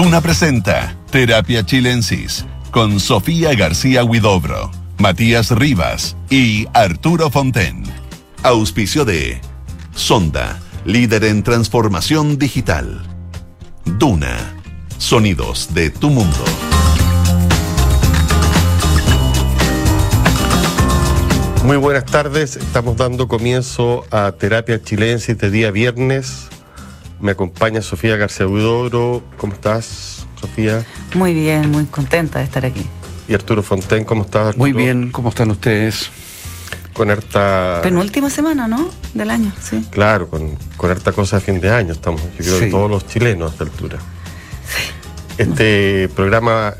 Duna presenta Terapia Chilensis con Sofía García Huidobro, Matías Rivas y Arturo Fonten. Auspicio de Sonda, líder en transformación digital. Duna, sonidos de tu mundo. Muy buenas tardes, estamos dando comienzo a Terapia Chilensis de día viernes. Me acompaña Sofía García Huidobro. ¿Cómo estás, Sofía? Muy bien, muy contenta de estar aquí. Y Arturo Fonten, ¿cómo estás? Arturo? Muy bien, ¿cómo están ustedes? Con harta... Penúltima semana, ¿no? Del año, sí. Claro, con, con harta cosa de fin de año estamos, yo creo que Sí. todos los chilenos a esta altura. Este programa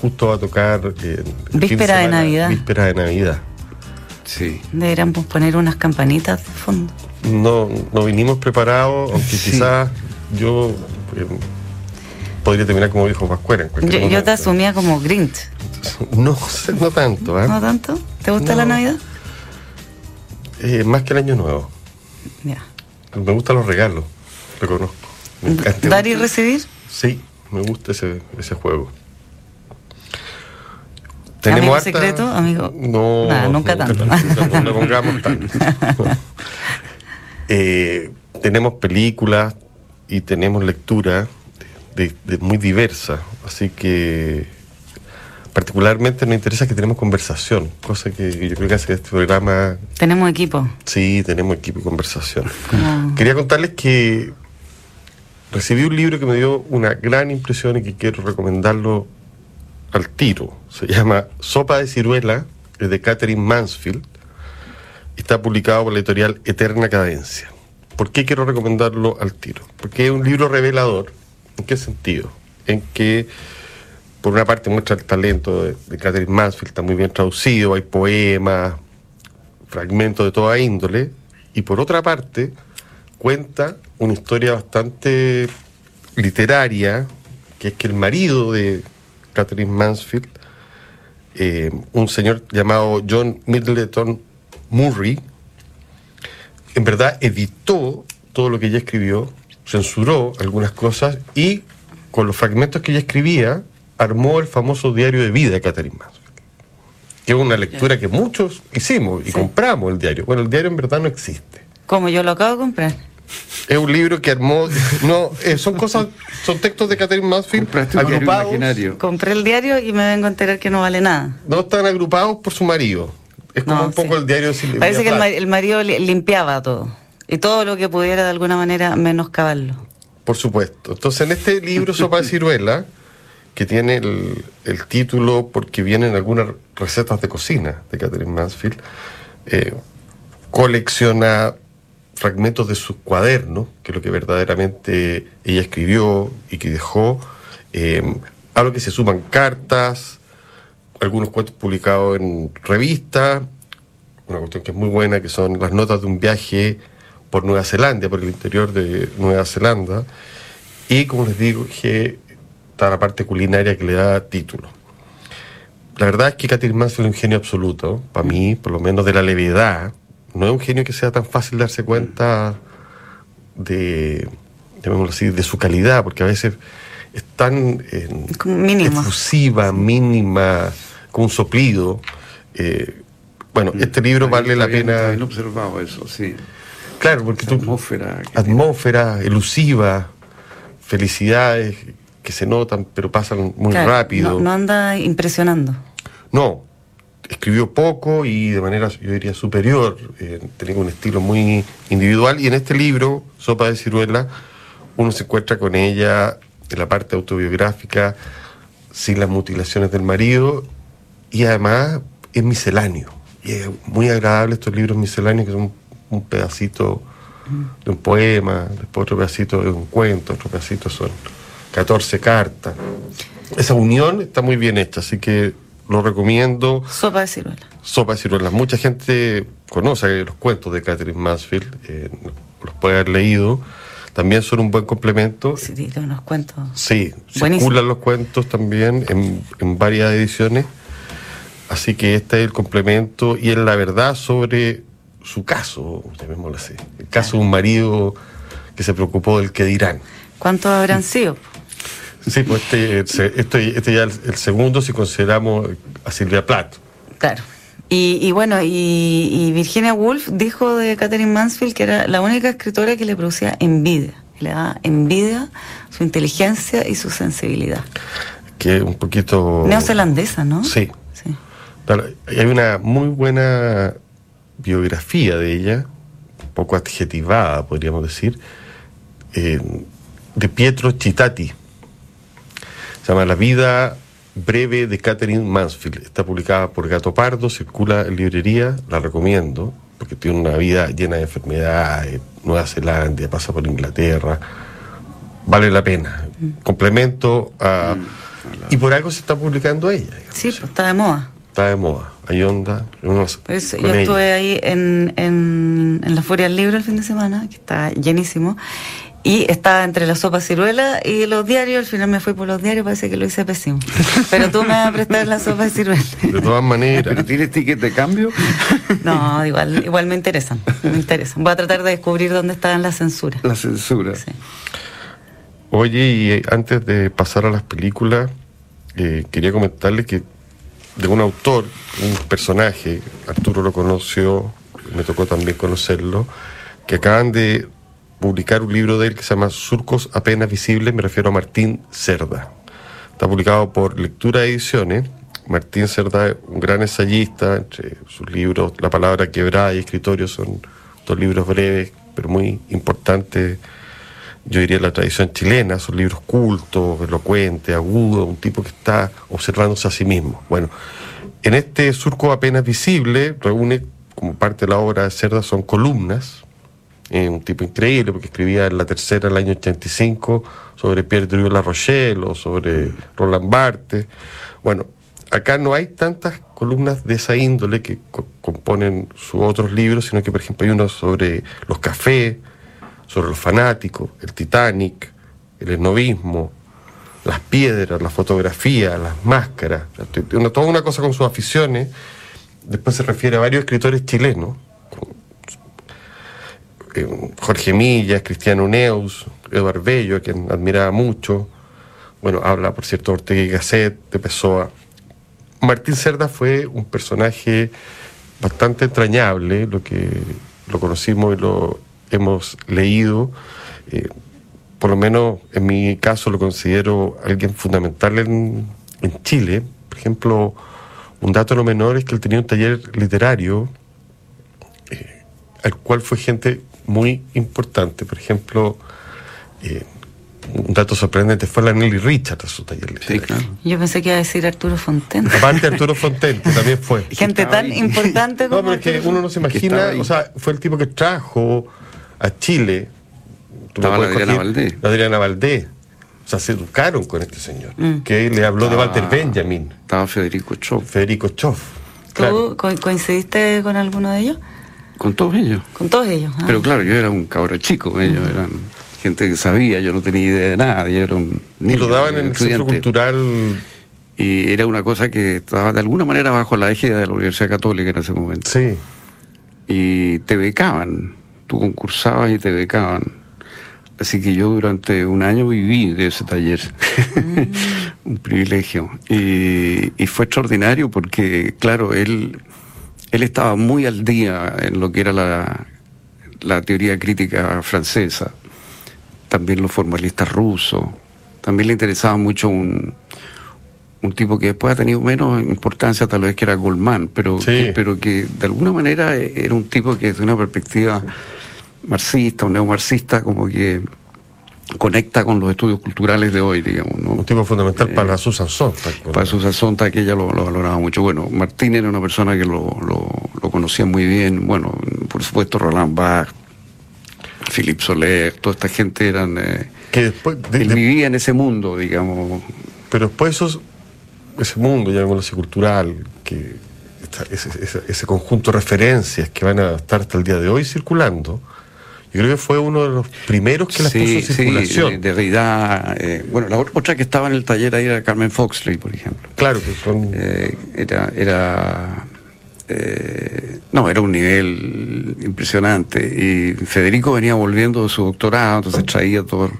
justo va a tocar... eh, Víspera de semana, Navidad. Víspera de Navidad. Sí. Deberíamos poner unas campanitas de fondo. No, no vinimos preparados, aunque Sí. quizás yo eh, podría terminar como dijo Pascuera. en Yo, cualquier yo te momento. asumía como Grinch. No, no tanto, ¿eh? ¿No tanto? ¿Te gusta No. la Navidad? Eh, más que el año nuevo. Ya. Me gustan los regalos, reconozco. Me encanta. Dar y recibir. Sí, me gusta ese, ese juego. ¿Amigo harta- secreto, amigo? No, Nada, nunca tanto. no pongamos tanto. Eh, tenemos películas y tenemos lectura de, de- muy diversa, así que particularmente nos interesa que tenemos conversación, cosa que yo creo que hace este programa, Tenemos equipo. sí, tenemos equipo de conversación. Como- Quería contarles que recibí un libro que me dio una gran impresión y que quiero recomendarlo al tiro. Se llama Sopa de ciruela, es de Catherine Mansfield. Está publicado por la editorial Eterna Cadencia. ¿Por qué quiero recomendarlo al tiro? Porque es un libro revelador. ¿En qué sentido? En que, por una parte, muestra el talento de, Catherine Mansfield, está muy bien traducido, hay poemas, fragmentos de toda índole, y por otra parte, cuenta una historia bastante literaria, que es que el marido de Catherine Mansfield, eh, un señor llamado John Middleton Murray, en verdad editó todo lo que ella escribió, censuró algunas cosas y con los fragmentos que ella escribía armó el famoso diario de vida de Catherine Mansfield, que es una lectura que muchos hicimos y Sí. compramos el diario. Bueno, el diario en verdad no existe. Como yo lo acabo de comprar. Es un libro que armó. No, eh, son cosas, son textos de Catherine Mansfield Compraste agrupados. Compré el diario y me vengo a enterar que no vale nada. No están agrupados por su marido. Es como No, un poco sí. el diario Parece que el, mari- el marido li- limpiaba todo. Y todo lo que pudiera de alguna manera menoscabarlo. Por supuesto. Entonces, en este libro, Sopa de Ciruela, que tiene el, el título porque vienen algunas recetas de cocina de Catherine Mansfield, eh, colecciona fragmentos de sus cuadernos, que es lo que verdaderamente ella escribió y que dejó, eh, a lo que se suman cartas, algunos cuentos publicados en revistas, una cuestión que es muy buena, que son las notas de un viaje por Nueva Zelanda, por el interior de Nueva Zelanda, y como les digo, que está la parte culinaria que le da título. La verdad es que Catherine Mansfield es un genio absoluto, para mí, por lo menos de la levedad. No es un genio que sea tan fácil darse cuenta de, así, de su calidad, porque a veces es tan eh, efusiva, mínima, con un soplido. Eh, bueno, este libro vale está la bien- está pena. bien observado eso, sí. Claro, porque tú, Atmósfera. atmósfera elusiva, felicidades que se notan, pero pasan muy Claro, rápido. No, no anda impresionando. No, escribió poco y de manera, yo diría, superior. eh, tenía un estilo muy individual. Y en este libro, Sopa de Ciruela, uno se encuentra con ella en la parte autobiográfica, sin las mutilaciones del marido, y además es misceláneo. Y es muy agradable estos libros misceláneos que son un pedacito de un poema, después otro pedacito de un cuento, otro pedacito son 14 cartas. Esa unión está muy bien hecha, así que lo recomiendo. Sopa de ciruela. Sopa de ciruelas. Mucha gente conoce los cuentos de Catherine Mansfield, eh, los puede haber leído. También son un buen complemento. Sí, unos cuentos. Sí, Buenísimo. circulan los cuentos también en, en varias ediciones. Así que este es el complemento y es la verdad sobre su caso, llamémoslo así. El caso de un marido que se preocupó del que dirán. ¿Cuántos habrán sido? Sí, pues este, este, este, este ya es el, el segundo si consideramos a Silvia Plath. Claro. Y, y bueno, y, y Virginia Woolf dijo de Catherine Mansfield que era la única escritora que le producía envidia, que le daba envidia su inteligencia y su sensibilidad. que un poquito... Neozelandesa, ¿no? Sí. Hay una muy buena biografía de ella, un poco adjetivada, podríamos decir, eh, de Pietro Cittati. Se llama La vida breve de Catherine Mansfield. Está publicada por Gato Pardo, circula en librería, la recomiendo, porque tiene una vida llena de enfermedades, Nueva Zelanda, pasa por Inglaterra. Vale la pena. Complemento a... Y por algo se está publicando ella. digamos. Sí, pues está de moda. Está de moda. Hay onda. unos- con yo ella. estuve ahí en, en, en la Furia del Libro el fin de semana, que está llenísimo, y estaba entre la sopa ciruela y los diarios, al final me fui por los diarios, parece que lo hice pésimo. Pero tú me vas a prestar la sopa de ciruela. De todas maneras. ¿Pero tiene ticket de cambio? No, igual, igual me interesan, me interesan. Voy a tratar de descubrir dónde están las censuras. La censura. Sí. Oye, y eh, antes de pasar a las películas, eh, quería comentarle que de un autor, un personaje, Arturo lo conoció, me tocó también conocerlo, que acaban de publicar un libro de él que se llama Surcos apenas visibles, me refiero a Martín Cerda. Está publicado por Lectura Ediciones. Martín Cerda es un gran ensayista, entre sus libros La palabra quebrada y Escritorio son dos libros breves, pero muy importantes yo diría la tradición chilena, son libros cultos, elocuentes, agudos, un tipo que está observándose a sí mismo. Bueno, en este surco apenas visible, reúne como parte de la obra de Cerda, son columnas, un tipo increíble, porque escribía en la tercera del año 85 sobre Pierre Durieux La Rochelle o sobre Roland Barthes. Bueno, acá no hay tantas columnas de esa índole que co- componen sus otros libros, sino que, por ejemplo, hay uno sobre los cafés, sobre los fanáticos, el Titanic, el esnovismo, las piedras, la fotografía, las máscaras, toda una cosa con sus aficiones. Después se refiere a varios escritores chilenos, eh, Jorge Millas, Cristiano Neus, Eduardo Bello, a quien admiraba mucho. Bueno, habla, por cierto, Ortega Gasset, de Pessoa. Martín Cerda fue un personaje bastante entrañable, lo que lo conocimos y lo hemos leído. eh, por lo menos en mi caso lo considero alguien fundamental en, en Chile. Por ejemplo, un dato no menor es que él tenía un taller literario eh, al cual fue gente muy importante. Por ejemplo, eh, un dato sorprendente fue la Nelly Richard a su taller Sí, literario. claro. Yo pensé que iba a decir Arturo Fonten. Aparte Arturo Fonten, que también fue. Gente tan ahí. importante No, como pero es que uno no se imagina, o sea, fue el tipo que trajo a Chile. tú Estaba la Adriana Valdés. La Adriana Valdés. O sea, se educaron con este señor, Mm. que le habló de Walter Benjamin, Estaba Federico Chof. Federico Choff. ¿Tú Claro. co- coincidiste con alguno de ellos? Con todos ellos. Con todos ellos. ah. Pero claro, yo era un cabro chico, ellos eran gente que sabía, yo no tenía idea de nada, yo era un Y lo daban en el centro cultural. Y era una cosa que estaba de alguna manera bajo la égida de la Universidad Católica en ese momento. Sí. Y te becaban, tú concursabas y te becaban. Así que yo durante un año viví de ese taller, un privilegio. Y, y fue extraordinario porque, claro, él, él estaba muy al día en lo que era la, la teoría crítica francesa, también los formalistas rusos, también le interesaba mucho un, un tipo que después ha tenido menos importancia tal vez que era Goldman, pero, Sí. que, pero que de alguna manera eh, era un tipo que desde una perspectiva marxista o neomarxista como que conecta con los estudios culturales de hoy, digamos, ¿no? Un tipo fundamental Eh, para Susan Sontag. Para Susan Sontag, que ella lo, lo valoraba mucho. Bueno, Martín era una persona que lo, lo, lo conocía muy bien. Bueno, por supuesto, Roland Bach, Philippe Soler, toda esta gente eran... eh, Que después, de- él de- vivía en ese mundo, digamos. pero después esos, ese mundo, llamémoslo cultural, que esta- ese, ese- ese conjunto de referencias que van a estar hasta el día de hoy circulando, yo creo que fue uno de los primeros que las puso en circulación. de, Derrida. eh, bueno, la otra que estaba en el taller ahí era Carmen Foxley, por ejemplo. Claro que son... Eh, era era eh, no era un nivel impresionante y Federico venía volviendo de su doctorado entonces traía todo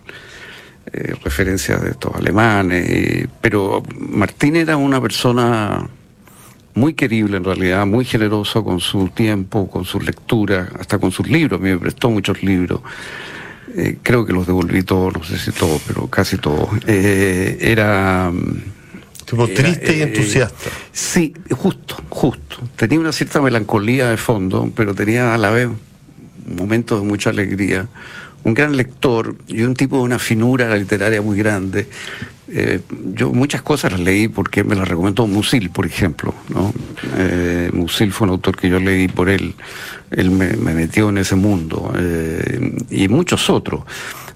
eh, referencias de estos alemanes, eh, pero Martín era una persona muy querible en realidad, muy generoso con su tiempo, con sus lecturas, hasta con sus libros, me prestó muchos libros. Eh, creo que los devolví todos, no sé si todos, pero casi todos. Era... Tipo era, triste y eh, entusiasta. Sí, justo, justo. Tenía una cierta melancolía de fondo, pero tenía a la vez momentos de mucha alegría. Un gran lector y un tipo de una finura literaria muy grande. Eh, yo muchas cosas las leí porque me las recomendó Musil, por ejemplo. ¿no? Eh, Musil fue un autor que yo leí por él. Él me, me metió en ese mundo. eh, y muchos otros.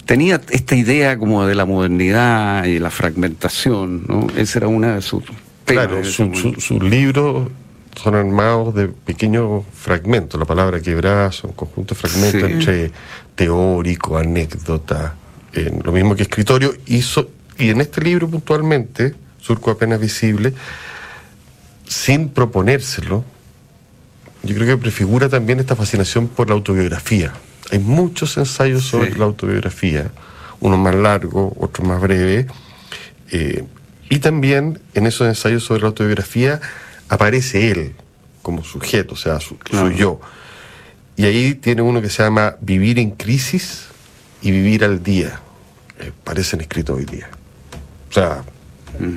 Tenía esta idea como de la modernidad y la fragmentación. ¿no? Esa era una de sus Claro, ese su- su- sus libros son armados de pequeños fragmentos. La palabra quebrada son conjuntos de fragmentos Sí. entre teórico, anécdota, eh, lo mismo que escritorio. So- y en este libro puntualmente, Surco apenas visible, sin proponérselo, yo creo que prefigura también esta fascinación por la autobiografía. Hay muchos ensayos sobre Sí. la autobiografía, unos más largos, otros más breves. eh, y también en esos ensayos sobre la autobiografía aparece él como sujeto, o sea, su, Claro. su yo. Y ahí tiene uno que se llama Vivir en crisis y Vivir al día. Eh, parecen escritos hoy día. O sea,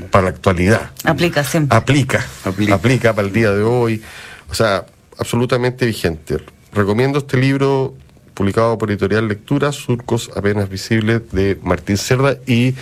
para la actualidad Aplica siempre. aplica, Aplica. aplica, para el día de hoy, o sea, absolutamente vigente. Recomiendo este libro publicado por Editorial Lectura, Surcos apenas visibles, de Martín Cerda, y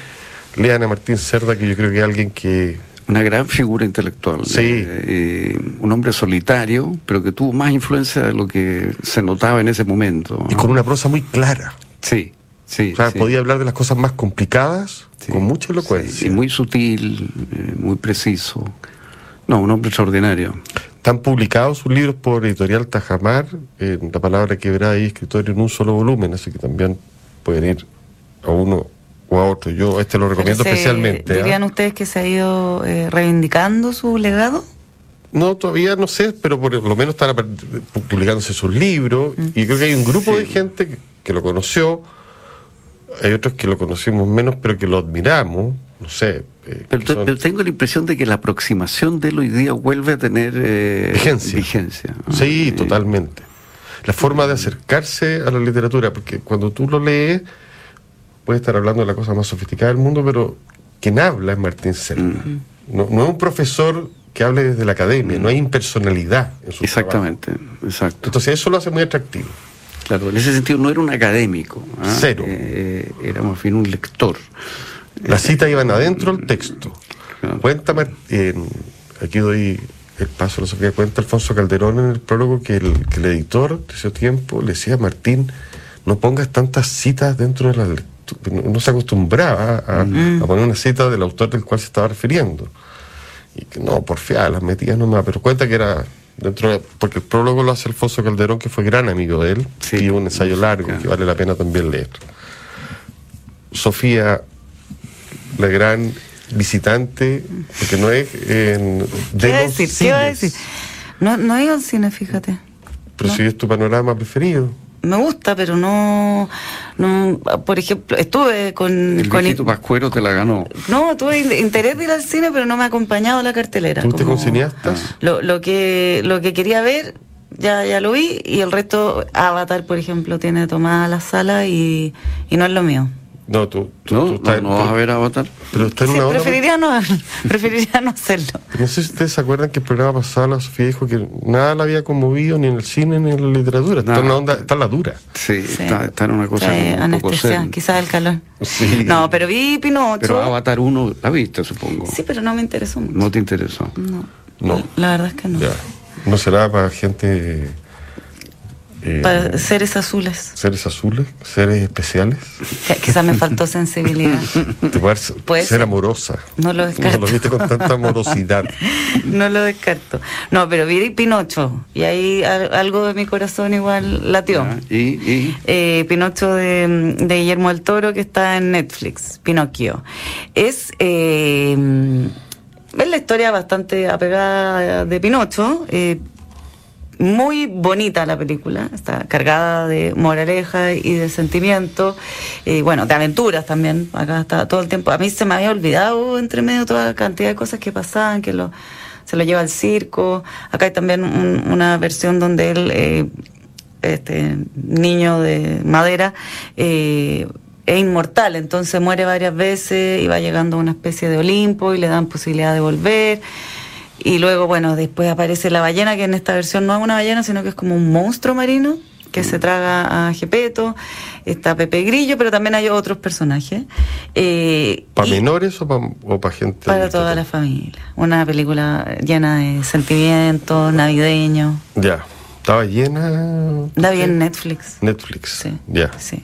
lean a Martín Cerda, que yo creo que es alguien que... Una gran figura intelectual. Sí. Eh, eh, un hombre solitario, pero que tuvo más influencia de lo que se notaba en ese momento. Y con una prosa muy clara. Sí, sí. O sea, sí. podía hablar de las cosas más complicadas Sí, con mucha sí, elocuencia. y muy sutil, eh, muy preciso. No, un hombre extraordinario. Están publicados sus libros por Editorial Tajamar, en La Palabra Quebrada y Escritorio en un solo volumen, así que también pueden ir a uno o a otro. Yo este lo recomiendo se- especialmente. ¿ah? ¿Dirían ustedes que se ha ido eh, reivindicando su legado? No, todavía no sé, pero por lo menos están publicándose sus libros y creo que hay un grupo de gente que, que lo conoció, hay otros que lo conocimos menos, pero que lo admiramos, no sé. eh, Pero, son- tengo la impresión de que la aproximación de él hoy día vuelve a tener eh, Vigencia. vigencia, ¿no? Sí, Eh, totalmente. La forma de acercarse a la literatura, porque cuando tú lo lees, puedes estar hablando de la cosa más sofisticada del mundo, pero quien habla es Martín Cerda. Mm. No, no es un profesor que hable desde la academia, no hay impersonalidad en su trabajo. Exactamente, exacto. Entonces eso lo hace muy atractivo. Claro, en ese sentido no era un académico. ¿ah? Cero. Eh, era más bien un lector. Las citas iban adentro del texto. Claro. Cuenta, Mar- en- aquí doy el paso a la Sofía, cuenta Alfonso Calderón en el prólogo que el, que el editor de ese tiempo le decía a Martín, no pongas tantas citas dentro de la lectura. No, se acostumbraba a, a poner una cita del autor del cual se estaba refiriendo. Y que no, porfiaba, las metía nomás, pero cuenta que era dentro de- porque el prólogo lo hace Alfonso Calderón, que fue gran amigo de él, Sí. y un ensayo largo Claro. que vale la pena también leer. Sofía, la gran visitante, porque no es en, ¿Qué iba a decir? ¿Qué iba a decir? No, no ido al cine, fíjate. Pero si es tu panorama preferido. Me gusta, pero no, no por ejemplo, estuve con... El con viejito Pascuero te la ganó. no, tuve in- interés de ir al cine, pero no me ha acompañado la cartelera. ¿Tú te con cineastas? Lo, lo que lo que quería ver ya ya lo vi y el resto Avatar por ejemplo tiene tomada la sala y, y no es lo mío No, tú, tú- ¿No? tú ¿No, estás- no vas a ver Avatar? Pero está en Sí, una onda. preferiría no preferiría no hacerlo No sé si ustedes se acuerdan que el programa pasado la Sofía dijo que nada la había conmovido ni en el cine ni en la literatura. Está Nada. en una onda, está en la dura. Sí, Sí. Está, está en una cosa Sí, como un poco anestesia quizás el calor Sí. no pero vi Pinocho Pero Avatar 1 la viste, supongo. sí pero no me interesó mucho No te interesó. no, No. la verdad es que no Ya. No será para gente. Eh, para seres azules seres azules, seres especiales. Quizás me faltó sensibilidad Te puede ser, Puede ser ser. amorosa. No lo No descarto. lo viste con tanta amorosidad. No lo descarto. No, pero vi Pinocho y ahí al- algo de mi corazón igual latió. Y, y Eh, Pinocho de, de Guillermo del Toro que está en Netflix, Pinocchio. Es, eh, es la historia bastante apegada de Pinocho. eh, muy bonita la película, está cargada de moraleja y de sentimiento, y bueno, de aventuras también, acá está todo el tiempo. A mí se me había olvidado entre medio toda la cantidad de cosas que pasaban, que lo, se lo lleva al circo. Acá hay también una versión donde él, eh, este niño de madera, eh, es inmortal, entonces muere varias veces y va llegando a una especie de Olimpo y le dan posibilidad de volver. Y luego, bueno, después aparece la ballena, que en esta versión no es una ballena, sino que es como un monstruo marino que se traga a Gepeto, está Pepe Grillo, pero también hay otros personajes. Eh, ¿Para menores o para gente? Para toda la familia. Una película llena de sentimientos, navideños. Ya. ¿Estaba llena? Da bien Netflix. Netflix. Sí. Ya. Sí.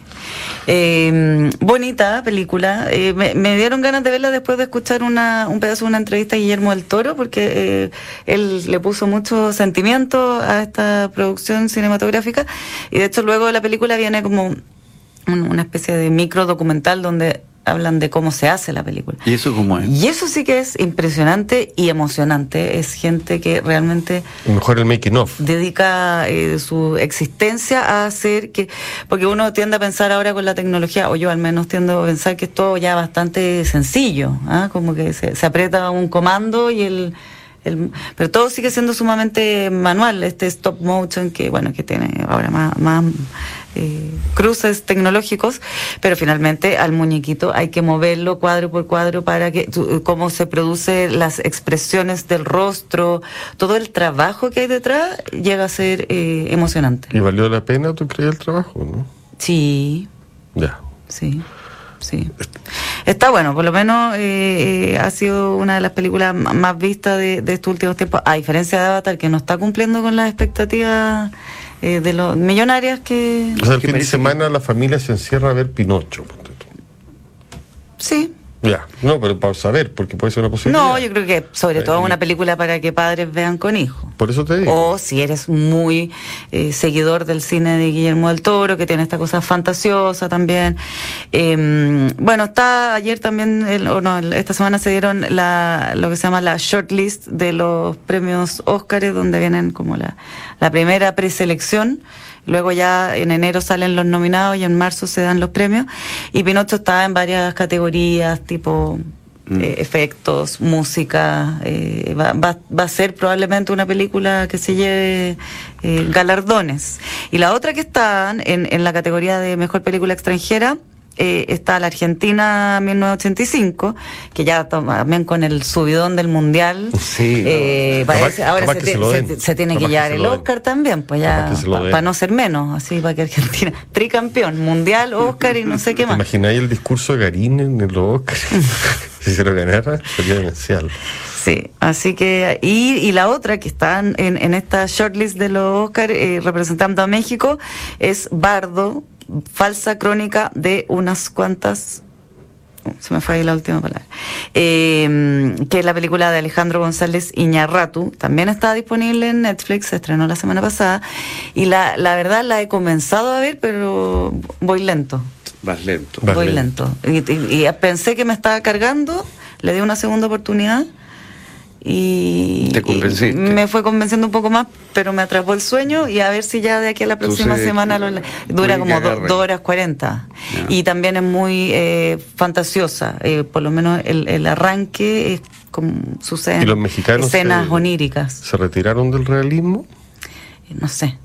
Eh, bonita película. Eh, me, dieron ganas de verla después de escuchar una, un pedazo de una entrevista a Guillermo del Toro, porque eh, él le puso mucho sentimiento a esta producción cinematográfica. Y de hecho, luego la película viene como una especie de micro documental donde hablan de cómo se hace la película. ¿Y eso cómo es? Y eso sí que es impresionante y emocionante. Es gente que realmente... Mejor el making of. Dedica eh, su existencia a hacer que... Porque uno tiende a pensar ahora con la tecnología, o yo al menos tiendo a pensar que es todo ya bastante sencillo. ¿ah? Como que se, se aprieta un comando y el... El, pero todo sigue siendo sumamente manual, este stop motion que bueno que tiene ahora más, más eh, cruces tecnológicos, pero finalmente al muñequito hay que moverlo cuadro por cuadro para que cómo se produce las expresiones del rostro, todo el trabajo que hay detrás llega a ser eh, emocionante. ¿Y valió la pena, tú crees, el trabajo, no? Sí. Ya. Sí. Sí. Está bueno, por lo menos eh, ha sido una de las películas más vistas de, de estos últimos tiempos, a diferencia de Avatar, que no está cumpliendo con las expectativas eh, de los millonarias que... O sea, el fin de semana la familia se encierra a ver Pinocho. Sí, ya, no, pero para saber, porque puede ser una posibilidad. No, yo creo que sobre todo una película para que padres vean con hijos. Por eso te digo. O si eres muy eh, seguidor del cine de Guillermo del Toro, que tiene esta cosa fantasiosa también. Em, bueno, está ayer también, o no, esta semana se dieron la, lo que se llama la shortlist de los premios Óscares, donde vienen como la, la primera preselección. Luego ya en enero salen los nominados y en marzo se dan los premios. Y Pinocho está en varias categorías, tipo mm. eh, efectos, música. Eh, va, va, va, a ser probablemente una película que se lleve eh, galardones. Y la otra que está en, en la categoría de mejor película extranjera eh, está la Argentina 1985, que ya también con el subidón del Mundial, sí, eh, parece, ahora se, se, tiene que llevar el Oscar también, pues ya, para no ser menos, así para que Argentina, tricampeón, Mundial, Oscar y no sé qué más. ¿Imagináis el discurso de Garín en el Oscar? si se lo ganara, sería demencial. Sí, así que, y, y la otra que está en, en esta shortlist de los Oscar eh, representando a México es Bardo, falsa crónica de unas cuantas se me fue ahí la última palabra, eh, que es la película de Alejandro González Iñarratu, también está disponible en Netflix, se estrenó la semana pasada, y la, la verdad la he comenzado a ver, pero voy lento. Vas lento. Voy lento. Y, y, y, pensé que me estaba cargando, le di una segunda oportunidad y, me fue convenciendo un poco más, pero me atrapó el sueño y a ver si ya de aquí a la próxima semana lo, dura como dos horas cuarenta. Y también es muy eh, fantasiosa, eh, por lo menos el, el arranque es como sucede ¿Y los mexicanos escenas oníricas. ¿Se retiraron del realismo? No sé.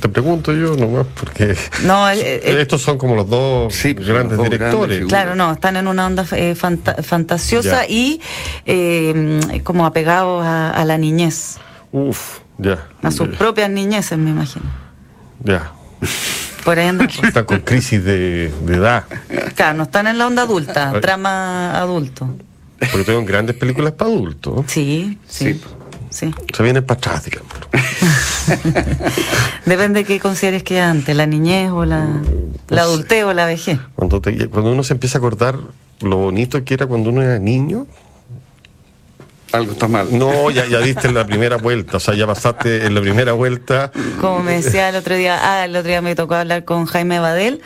Te pregunto yo nomás, porque no, estos son como los dos grandes directores. claro, no, están en una onda eh, fantasiosa y eh, como apegados a, la niñez. Uf, ya. A sus propias niñeces, me imagino. Ya. Por ahí andan. Están con crisis de, edad. Claro, no están en la onda adulta, trama adulto. Porque tengo grandes películas para adultos. Sí, sí. sí. Se viene para atrás, digamos. Depende de qué consideres que antes, la niñez o la, la adultez o la vejez. Cuando, cuando uno se empieza a acordar lo bonito que era cuando uno era niño, algo está mal. No, ya, ya diste la primera vuelta, o sea, ya pasaste en la primera vuelta. Como me decía el otro día, ah, el otro día me tocó hablar con Jaime Badel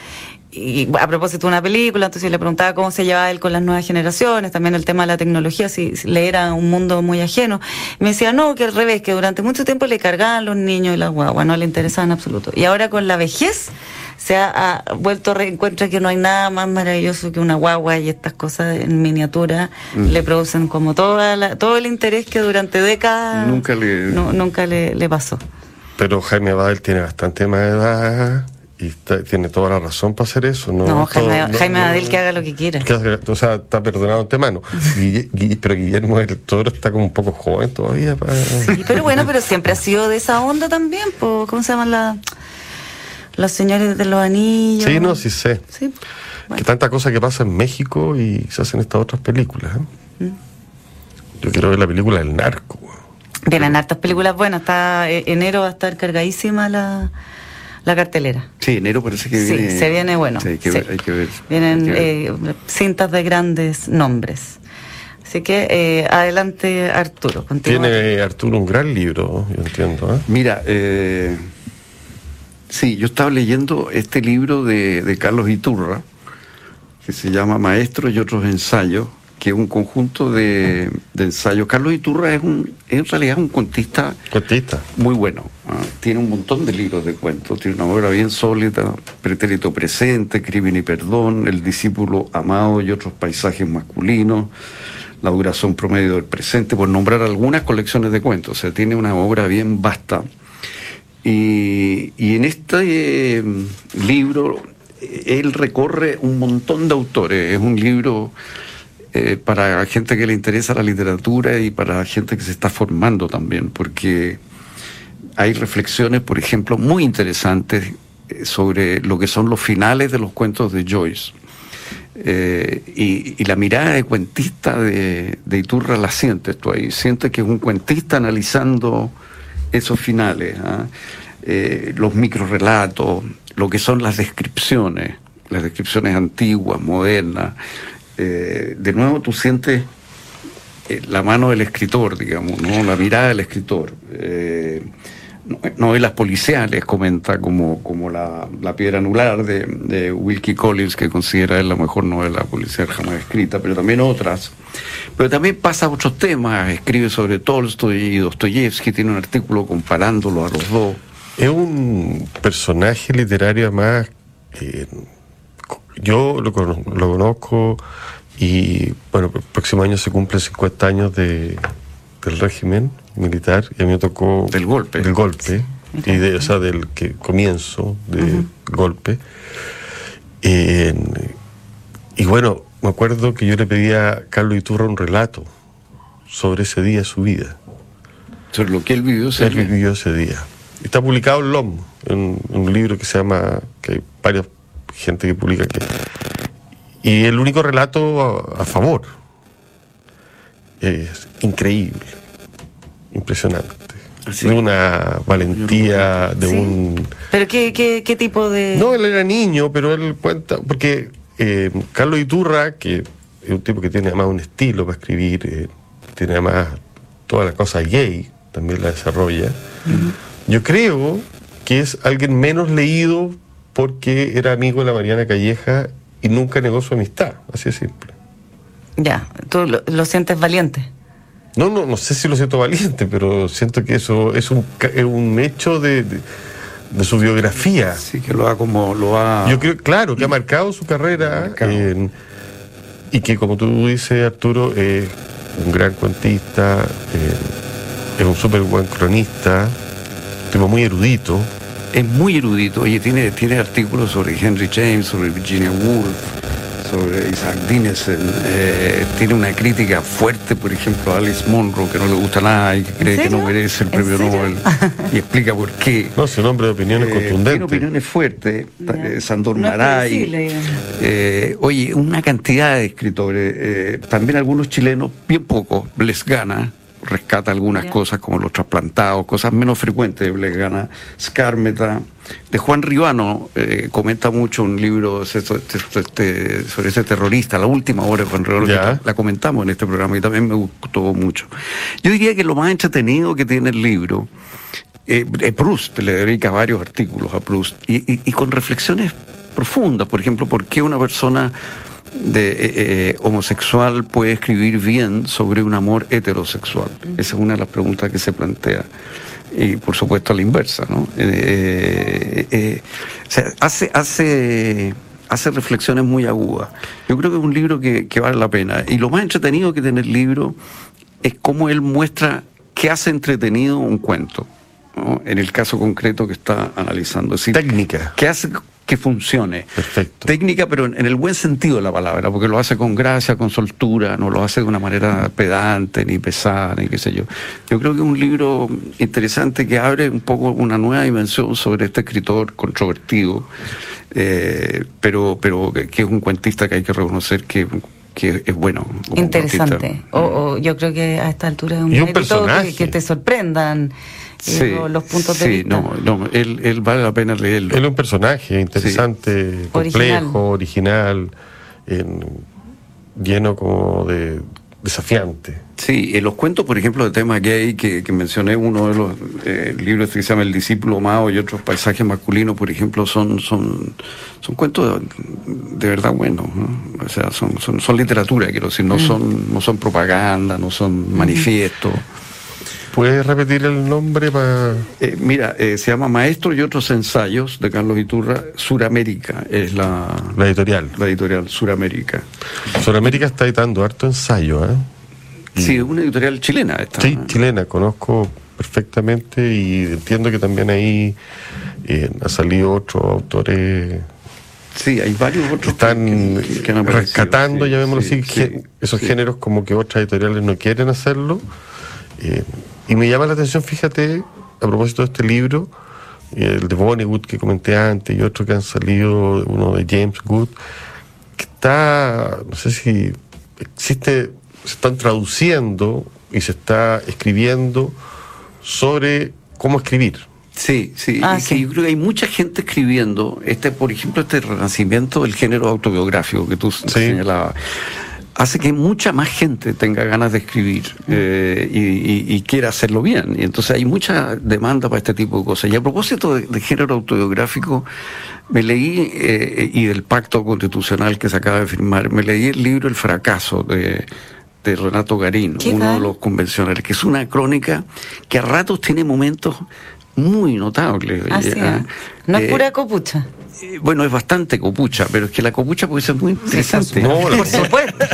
y a propósito de una película, entonces le preguntaba cómo se llevaba él con las nuevas generaciones, también el tema de la tecnología, si, le era un mundo muy ajeno. Y me decía, no, que al revés, que durante mucho tiempo le cargaban los niños y las guaguas, no le interesaban en absoluto. Y ahora con la vejez se ha, vuelto a reencuentra que no hay nada más maravilloso que una guagua y estas cosas en miniatura mm. le producen como toda todo el interés que durante décadas nunca le, nunca le, pasó. Pero Jaime Badel tiene bastante más edad y tiene toda la razón para hacer eso. No, no Jaime, Jaime que haga lo que quiera. o sea, está perdonado antemano. pero Guillermo del Toro está como un poco joven todavía. Sí, pero bueno, pero siempre ha sido de esa onda también. ¿Cómo se llama la...? Los señores de los anillos. Sí, no, sí sé. Sí. Que tanta cosa que pasa en México y se hacen estas otras películas. ¿eh? Mm. Yo quiero ver la película El Narco. Vienen hartas películas buenas. Está, eh, enero va a estar cargadísima la, la cartelera. Sí, enero parece que viene. Sí, se viene bueno. Sí, hay, que Ver, Vienen Eh, cintas de grandes nombres. Así que eh, adelante, Arturo. Tiene Arturo un gran libro, yo entiendo. ¿eh? Mira, eh, Sí, yo estaba leyendo este libro de, Carlos Iturra, que se llama Maestro y otros ensayos, que es un conjunto de, ensayos. Carlos Iturra es un, en realidad un cuentista, cuentista. muy bueno. ¿ah? Tiene un montón de libros de cuentos, tiene una obra bien sólida, Pretérito Presente, Crimen y Perdón, El discípulo amado y otros paisajes masculinos, La duración promedio del presente, por nombrar algunas colecciones de cuentos. O sea, tiene una obra bien vasta. Y, en este eh, libro él recorre un montón de autores. Es un libro eh, para gente que le interesa la literatura y para gente que se está formando también, porque hay reflexiones, por ejemplo, muy interesantes eh, sobre lo que son los finales de los cuentos de Joyce. y, la mirada de cuentista de, de Iturra la sientes tú ahí. Sientes que es un cuentista analizando esos finales, ¿ah? eh, los microrelatos, lo que son las descripciones, las descripciones antiguas, modernas. Eh, de nuevo tú sientes eh, la mano del escritor, digamos, ¿no? la mirada del escritor novelas policiales, comenta como, como la, piedra anular de, Wilkie Collins, que considera él la mejor novela policial jamás escrita, pero también otras. Pero también pasa a otros temas, escribe sobre Tolstoy y Dostoyevsky, tiene un artículo comparándolo a los dos. Es un personaje literario más... Eh, yo lo, lo conozco y, bueno, el próximo año se cumple 50 años de, del régimen militar y a mí me tocó... Del golpe. Del golpe, y de, o sea, del que comienzo del golpe. y bueno, me acuerdo que yo le pedí a Carlos Iturra un relato sobre ese día de su vida. Sobre lo que él vivió ese él día. vivió ese día. Está publicado en LOM, en, un libro que se llama, que hay varias gente que publica que... Y el único relato a favor. Es increíble impresionante. De una valentía, de un... ¿Pero qué, qué, tipo de...? No, él era niño, pero él cuenta... Porque eh, Carlos Iturra, que es un tipo que tiene además un estilo para escribir, eh, tiene además toda la cosa gay, también la desarrolla. Yo creo que es alguien menos leído porque era amigo de la Mariana Calleja y nunca negó su amistad, así de simple. Ya, tú lo sientes valiente. No, no, no sé si lo siento valiente, pero siento que eso es un, un hecho de, su biografía. Sí, que lo ha como lo ha. Yo creo, claro, que ha marcado su carrera y que como tú dices, Arturo, es un gran cuentista, es un súper buen cronista, un tipo muy erudito. Es muy erudito, oye, tiene, tiene artículos sobre Henry James, sobre Virginia Woolf sobre Isaac Dinesen. Eh, tiene una crítica fuerte, por ejemplo, a Alice Monroe, que no le gusta nada y que cree que no merece el premio Nobel. y explica por qué. No, su nombre de opiniones eh, Tiene opiniones fuertes. Eh, Sandor Maray. Eh, oye, una cantidad de escritores. también algunos chilenos, bien pocos, les gana rescata algunas cosas como los trasplantados, cosas menos frecuentes de gana Scarmeta. De Juan Ribano eh, comenta mucho un libro este, sobre ese terrorista, la última obra de Juan Ribano, la comentamos en este programa y también me gustó mucho. Yo diría que lo más entretenido que tiene el libro eh, es Proust, le dedica varios artículos a Proust y, con reflexiones profundas. Por ejemplo, ¿por qué una persona de, eh, eh, homosexual puede escribir bien sobre un amor heterosexual? Esa es una de las preguntas que se plantea. Y por supuesto a la inversa, ¿no? Eh, o sea, hace, hace, hace reflexiones muy agudas. Yo creo que es un libro que, que vale la pena. Y lo más entretenido que tiene el libro es cómo él muestra qué hace entretenido un cuento. ¿no? En el caso concreto que está analizando. Es decir, Técnica. ¿Qué hace que funcione? Perfecto. Técnica, pero en, en el buen sentido de la palabra, porque lo hace con gracia, con soltura, no lo hace de una manera pedante, ni pesada, ni qué sé yo. Yo creo que es un libro interesante que abre un poco una nueva dimensión sobre este escritor controvertido, eh, pero, pero que, es un cuentista que hay que reconocer que, que es bueno. Interesante. O, o yo creo que a esta altura es un, Y un personaje. que, que te sorprendan eh, lo- los puntos de sí, vista. no, no, él, él vale la pena leerlo. Él es un personaje interesante, complejo, original, en- lleno como de desafiante. Sí, en los cuentos, por ejemplo, de tema gay, que, que mencioné, uno de los eh, libros que se llama El discípulo Mao y otros paisajes masculinos, por ejemplo, son, son, son cuentos de, de verdad buenos. ¿no? O sea, son, son, son literatura, quiero decir, no, son, no son propaganda, no son manifiestos. ¿Puedes repetir el nombre para...? Eh, mira, eh, se llama Maestro y otros ensayos de Carlos Iturra, Suramérica, es la, La editorial. la editorial Suramérica. Sudamérica está editando harto ensayo, ¿eh? Sí, es una editorial chilena esta. Sí, chilena, conozco perfectamente y entiendo que también ahí eh, ha salido otros autores Sí, hay varios otros están que- que han rescatando, sí, llamémoslo sí, así, sí, esos géneros como que otras editoriales no quieren hacerlo. Eh, y me llama la atención, fíjate, a propósito de este libro, el de Vonnegut que comenté antes y otro que han salido, uno de James Good, que está, no sé si existe, se están traduciendo y se está escribiendo sobre cómo escribir. Sí, sí, Ah, y que sí. yo creo que hay mucha gente escribiendo, este, por ejemplo, este renacimiento del género autobiográfico que tú señalabas, hace que mucha más gente tenga ganas de escribir eh, y, y- y quiera hacerlo bien. Y entonces hay mucha demanda para este tipo de cosas. Y a propósito de, de género autobiográfico, me leí, eh, y del pacto constitucional que se acaba de firmar, me leí el libro El fracaso de de Renato Garín, ¿Qué uno de los convencionales, que es una crónica que a ratos tiene momentos muy notables. Así Eh, es. No es pura copucha. Eh, Bueno, es bastante copucha, pero es que la copucha puede ser muy interesante. No, Por supuesto.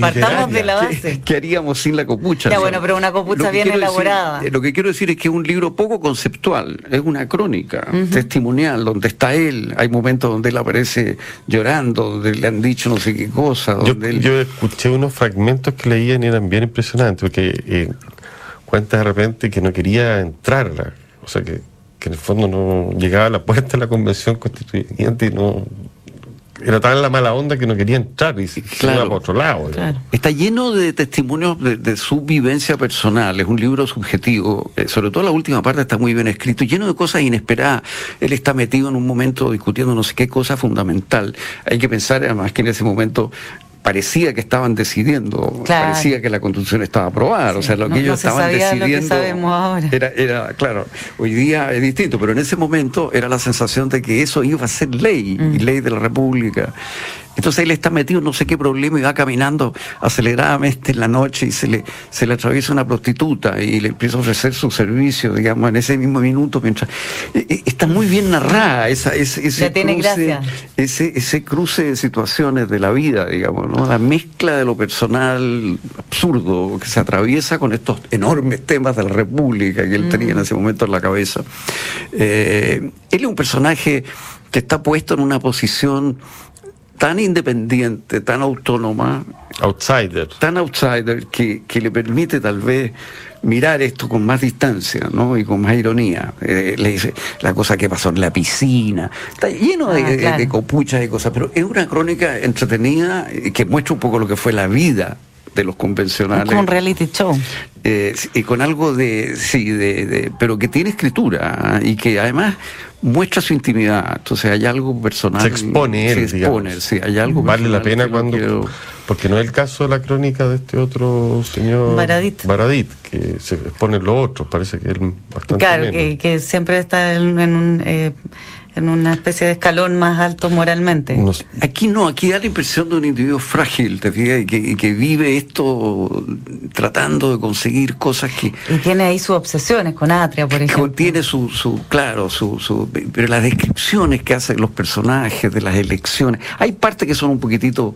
Partamos de la ¿Qué, base. qué haríamos sin la copucha? Ya, O sea, bueno, pero una copucha lo que bien quiero decir- elaborada. eh, lo que quiero decir es que es un libro poco conceptual, es una crónica testimonial, donde está él. Hay momentos donde él aparece llorando, donde le han dicho no sé qué cosa. Yo, Donde él- yo escuché unos fragmentos que leían y eran bien impresionantes, porque eh, cuenta de repente que no quería entrar, o sea, que, que en el fondo no llegaba a la puerta de la convención constituyente y no. Era tan la mala onda que no quería entrar y se Claro. iba para otro lado. Claro. Está lleno de testimonios de, de su vivencia personal, es un libro subjetivo, eh, sobre todo la última parte está muy bien escrito, lleno de cosas inesperadas. Él está metido en un momento discutiendo no sé qué cosa fundamental. Hay que pensar además que en ese momento parecía que estaban decidiendo, Claro. parecía que la constitución estaba aprobada, o Sí, sea, lo que no ellos estaban decidiendo ahora. era, era, claro, hoy día es distinto, pero en ese momento era la sensación de que eso iba a ser ley, Mm. y ley de la República. Entonces él está metido en no sé qué problema y va caminando aceleradamente en la noche y se le, se le atraviesa una prostituta y le empieza a ofrecer su servicio, digamos, en ese mismo minuto. mientras Eh, eh, Está muy bien narrada esa, ese, ese gracia. ese, ese cruce de situaciones de la vida, digamos, ¿no? La mezcla de lo personal absurdo que se atraviesa con estos enormes temas de la República que él tenía en ese momento en la cabeza. Eh, él es un personaje que está puesto en una posición tan independiente, tan autónoma, Outsider. tan outsider que, que le permite tal vez mirar esto con más distancia ¿no? y con más ironía. Eh, le dice la cosa que pasó en la piscina. Está lleno de, Ah, de- claro. de copuchas y cosas, pero es una crónica entretenida eh, que muestra un poco lo que fue la vida de los Es convencionales. como un reality show. Eh, y con algo de, sí, de, de- pero que tiene escritura y que además muestra su intimidad. Entonces hay algo personal. Se expone él, Se expone, digamos. sí, hay algo Vale la pena cuando. quiero- Porque no es el caso de la crónica de este otro señor. Baradit. Baradit, que se expone los otros, parece que él bastante Claro, menos. que, que siempre está en, en un, eh, en una especie de escalón más alto moralmente. Aquí no, aquí da la impresión de un individuo frágil, te fijas, y que, y que vive esto tratando de conseguir cosas que... Y tiene ahí sus obsesiones con Atria, por ejemplo. Tiene su, su claro, su, su, pero las descripciones que hacen los personajes de las elecciones, hay partes que son un poquitito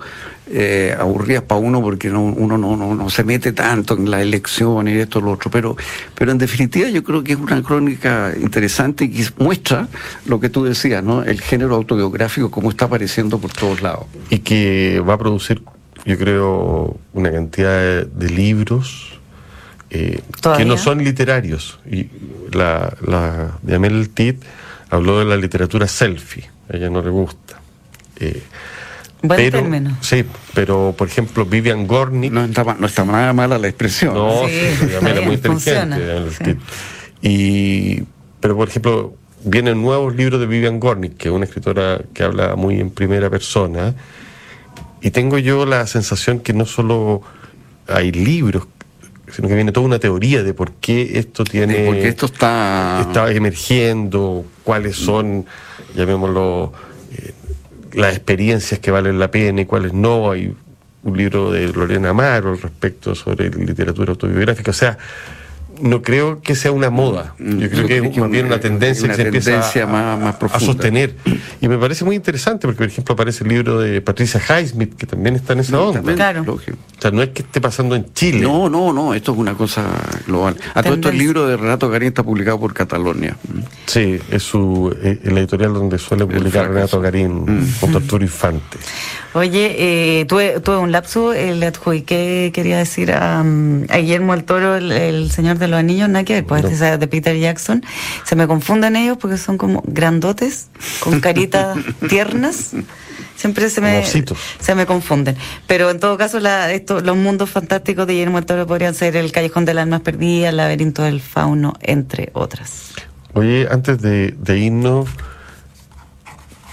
eh, aburridas para uno porque no, uno no, no, no se mete tanto en las elecciones y esto y lo otro, pero, pero en definitiva yo creo que es una crónica interesante y que muestra lo que tú decías, ¿no? el género autobiográfico como está apareciendo por todos lados. Y que va a producir, yo creo, una cantidad de, de libros eh, que no son literarios. Y la, la de Amel Tid habló de la literatura selfie, a ella no le gusta. Eh, Buen pero, término. Sí, pero por ejemplo Vivian Gornick... No está, no está nada mala la expresión. No, Sí, bien, muy inteligente. sí. Y, pero por ejemplo, vienen nuevos libros de Vivian Gornick, que es una escritora que habla muy en primera persona. Y tengo yo la sensación que no solo hay libros, sino que viene toda una teoría de por qué esto tiene... Porque esto está... está emergiendo, cuáles son, llamémoslo, las experiencias que valen la pena y cuáles no. Hay un libro de Lorena Amaro al respecto sobre literatura autobiográfica. O sea, no creo que sea una moda. Yo creo que es más bien una tendencia una que se empieza a, más- más a profunda. sostener. Y me parece muy interesante porque, por ejemplo, aparece el libro de Patricia Highsmith, que también está en esa onda. También, Claro. O sea, no es que esté pasando en Chile. No, no, no, esto es una cosa global. A todo esto el libro de Renato Garín está publicado por Catalonia. Sí, es su, eh, el editorial donde suele publicar. Renato Garín junto a Arturo Infante. Oye, eh, tuve, tuve un lapso, eh, le adjudiqué, quería decir, a, mm, a Guillermo del Toro, el, el Señor de los Anillos, nada que ver, pues No. este es de Peter Jackson. Se me confunden ellos porque son como grandotes, con caritas tiernas. Siempre se me, se me confunden. Pero en todo caso, la, esto, los mundos fantásticos de Guillermo del Toro podrían ser El Callejón de las Almas Perdidas, El Laberinto del Fauno, entre otras. Oye, antes de, de irnos,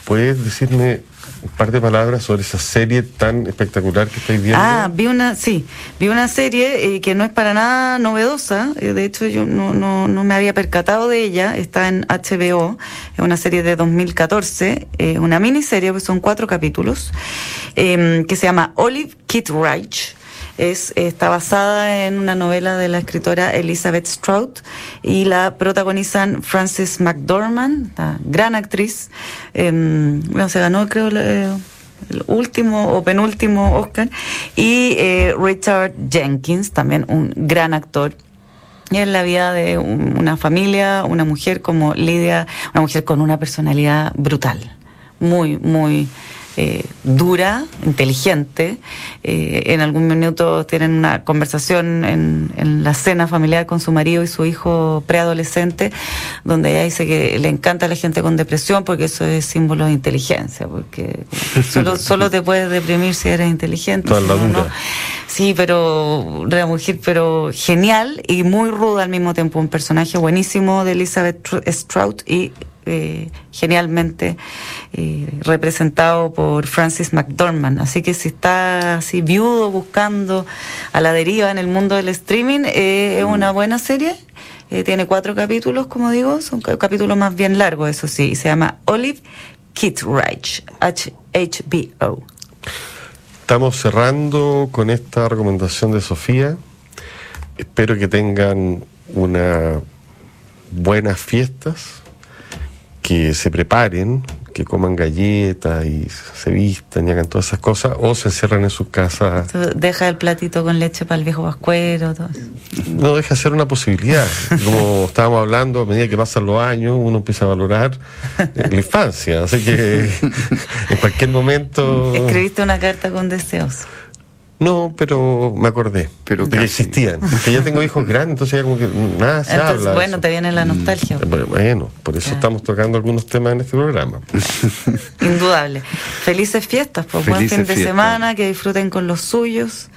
¿puedes decirme un par de palabras sobre esa serie tan espectacular que estáis viendo? Ah, vi una, sí, vi una serie eh, que no es para nada novedosa, eh, de hecho yo no, no, no me había percatado de ella, está en HBO, es una serie de 2014, eh, una miniserie, que son cuatro capítulos, eh, que se llama Olive Kitteridge. Es, está basada en una novela de la escritora Elizabeth Strout y la protagonizan Frances McDormand, la gran actriz. eh, bueno, se ganó, creo, eh, el último o penúltimo Oscar, y eh, Richard Jenkins, también un gran actor. Y es la vida de un- una familia, una mujer como Lidia, una mujer con una personalidad brutal, muy, muy eh, dura, inteligente. Eh, en algún minuto tienen una conversación en, en la cena familiar con su marido y su hijo preadolescente, donde ella dice que le encanta a la gente con depresión porque eso es símbolo de inteligencia, porque solo, solo te puedes deprimir si eres inteligente. Toda si la no, dura. no. Sí, pero una mujer, pero genial y muy ruda al mismo tiempo. Un personaje buenísimo de Elizabeth Tr- Strout y eh, genialmente eh, representado por Francis McDormand. Así que si está así viudo buscando a la deriva en el mundo del streaming, eh, es una buena serie. Tiene cuatro capítulos, como digo, son ca- capítulos más bien largos, eso sí. y Se llama Olive Kitteridge, H- HBO. Estamos cerrando con esta recomendación de Sofía. Espero que tengan unas buenas fiestas, que se preparen, que coman galletas y se vistan y hagan todas esas cosas, o se encierran en sus casas. Deja el platito con leche para el viejo vascuero, todo eso. No deja de ser una posibilidad. Como estábamos hablando, a medida que pasan los años, uno empieza a valorar eh, la infancia. Así que en cualquier momento. Escribiste una carta con deseos. No, pero me acordé Pero de que existían. Que ya tengo hijos grandes, entonces ya como que nada se Entonces, habla. bueno, eso. te viene la nostalgia. Eh, Bueno, por eso Claro. estamos tocando algunos temas en este programa. Indudable. Felices fiestas, pues buen Felices fin de semana, que disfruten con los suyos.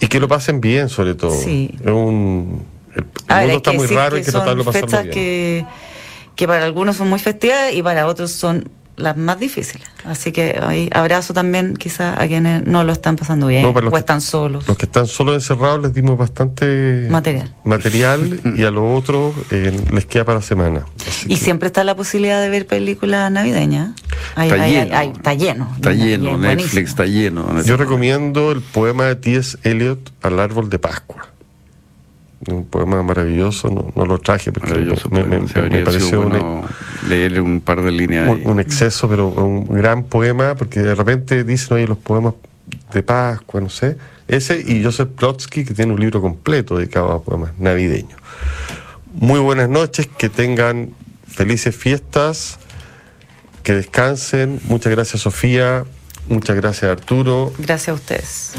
Y que lo pasen bien, sobre todo. Sí. Es un. El, el A ver, mundo está muy raro, hay que que tratar de son pasarlo fechas bien. que, que para algunos son muy festivas y para otros son las más difíciles. Así que hoy abrazo también quizás a quienes no lo están pasando bien No, o que- están solos. Los que están solos encerrados les dimos bastante Material. material y a los otros eh, les queda para la semana. Así Y que- siempre está la posibilidad de ver películas navideñas. Hay- Está hay- lleno. hay- está lleno. Está Netflix buenísimo. está lleno. Yo recomiendo el poema de T.S. Eliot al árbol de Pascua. Un poema maravilloso, no, no lo traje porque me, me- me habría pareció sido un, bueno leer un par de líneas un exceso, pero un gran poema, porque de repente dicen, oye, los poemas de Pascua, no sé. Ese y Joseph Plotsky, que tiene un libro completo dedicado a poemas navideños. Muy buenas noches, que tengan felices fiestas, que descansen. Muchas gracias, Sofía. Muchas gracias, Arturo. Gracias a ustedes.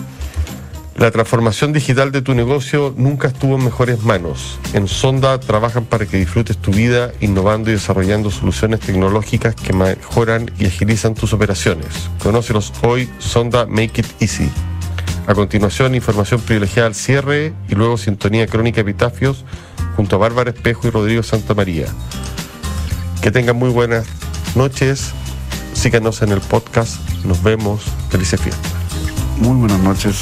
La transformación digital de tu negocio nunca estuvo en mejores manos. En Sonda trabajan para que disfrutes tu vida innovando y desarrollando soluciones tecnológicas que mejoran y agilizan tus operaciones. Conócelos hoy, Sonda Make It Easy. A continuación, información privilegiada al cierre y luego sintonía crónica epitafios junto a Bárbara Espejo y Rodrigo Santa María. Que tengan muy buenas noches. Síganos en el podcast. Nos vemos. Felices fiestas. Muy buenas noches.